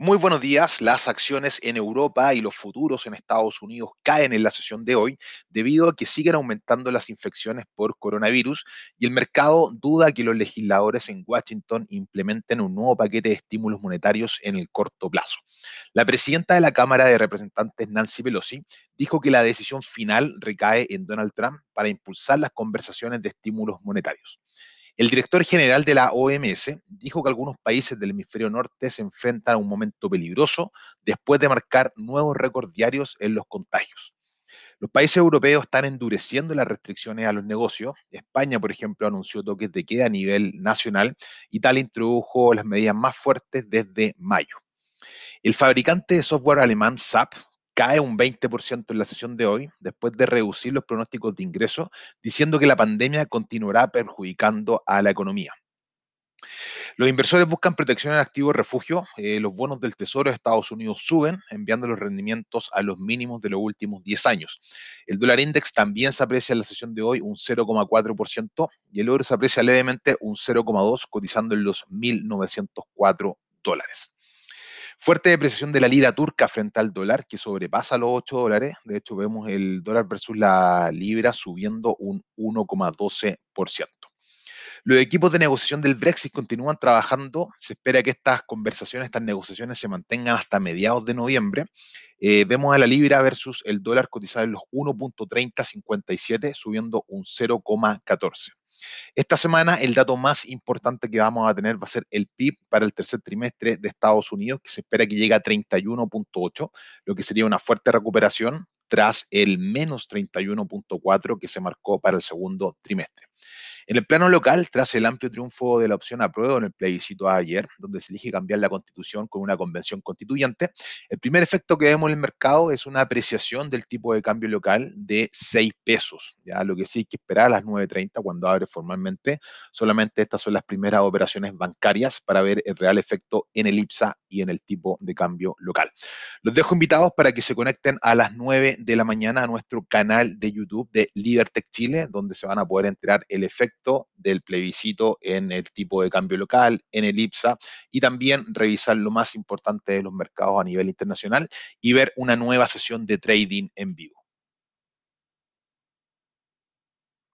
Muy buenos días. Las acciones en Europa y los futuros en Estados Unidos caen en la sesión de hoy debido a que siguen aumentando las infecciones por coronavirus y el mercado duda que los legisladores en Washington implementen un nuevo paquete de estímulos monetarios en el corto plazo. La presidenta de la Cámara de Representantes, Nancy Pelosi, dijo que la decisión final recae en Donald Trump para impulsar las conversaciones de estímulos monetarios. El director general de la OMS dijo que algunos países del hemisferio norte se enfrentan a un momento peligroso después de marcar nuevos récords diarios en los contagios. Los países europeos están endureciendo las restricciones a los negocios. España, por ejemplo, anunció toques de queda a nivel nacional. Italia introdujo las medidas más fuertes desde mayo. El fabricante de software alemán SAP cae un 20% en la sesión de hoy, después de reducir los pronósticos de ingresos, diciendo que la pandemia continuará perjudicando a la economía. Los inversores buscan protección en activos refugio. Eh, los bonos del Tesoro de Estados Unidos suben, enviando los rendimientos a los mínimos de los últimos 10 años. El dólar index también se aprecia en la sesión de hoy un 0,4% y el oro se aprecia levemente un 0,2%, cotizando en los 1.904 dólares. Fuerte depreciación de la lira turca frente al dólar, que sobrepasa los 8 dólares. De hecho, vemos el dólar versus la libra subiendo un 1,12%. Los equipos de negociación del Brexit continúan trabajando. Se espera que estas conversaciones, estas negociaciones se mantengan hasta mediados de noviembre. Eh, vemos a la libra versus el dólar cotizado en los 1.3057, subiendo un 0,14. Esta semana el dato más importante que vamos a tener va a ser el PIB para el tercer trimestre de Estados Unidos, que se espera que llegue a 31.8, lo que sería una fuerte recuperación tras el menos 31.4 que se marcó para el segundo trimestre. En el plano local, tras el amplio triunfo de la opción apruebo en el plebiscito ayer, donde se elige cambiar la constitución con una convención constituyente, el primer efecto que vemos en el mercado es una apreciación del tipo de cambio local de 6 pesos. Ya lo que sí hay que esperar a las 9.30 cuando abre formalmente. Solamente estas son las primeras operaciones bancarias para ver el real efecto en el IPSA y en el tipo de cambio local. Los dejo invitados para que se conecten a las 9 de la mañana a nuestro canal de YouTube de Libertech Chile, donde se van a poder enterar el del plebiscito en el tipo de cambio local, en el IPSA, y también revisar lo más importante de los mercados a nivel internacional y ver una nueva sesión de trading en vivo.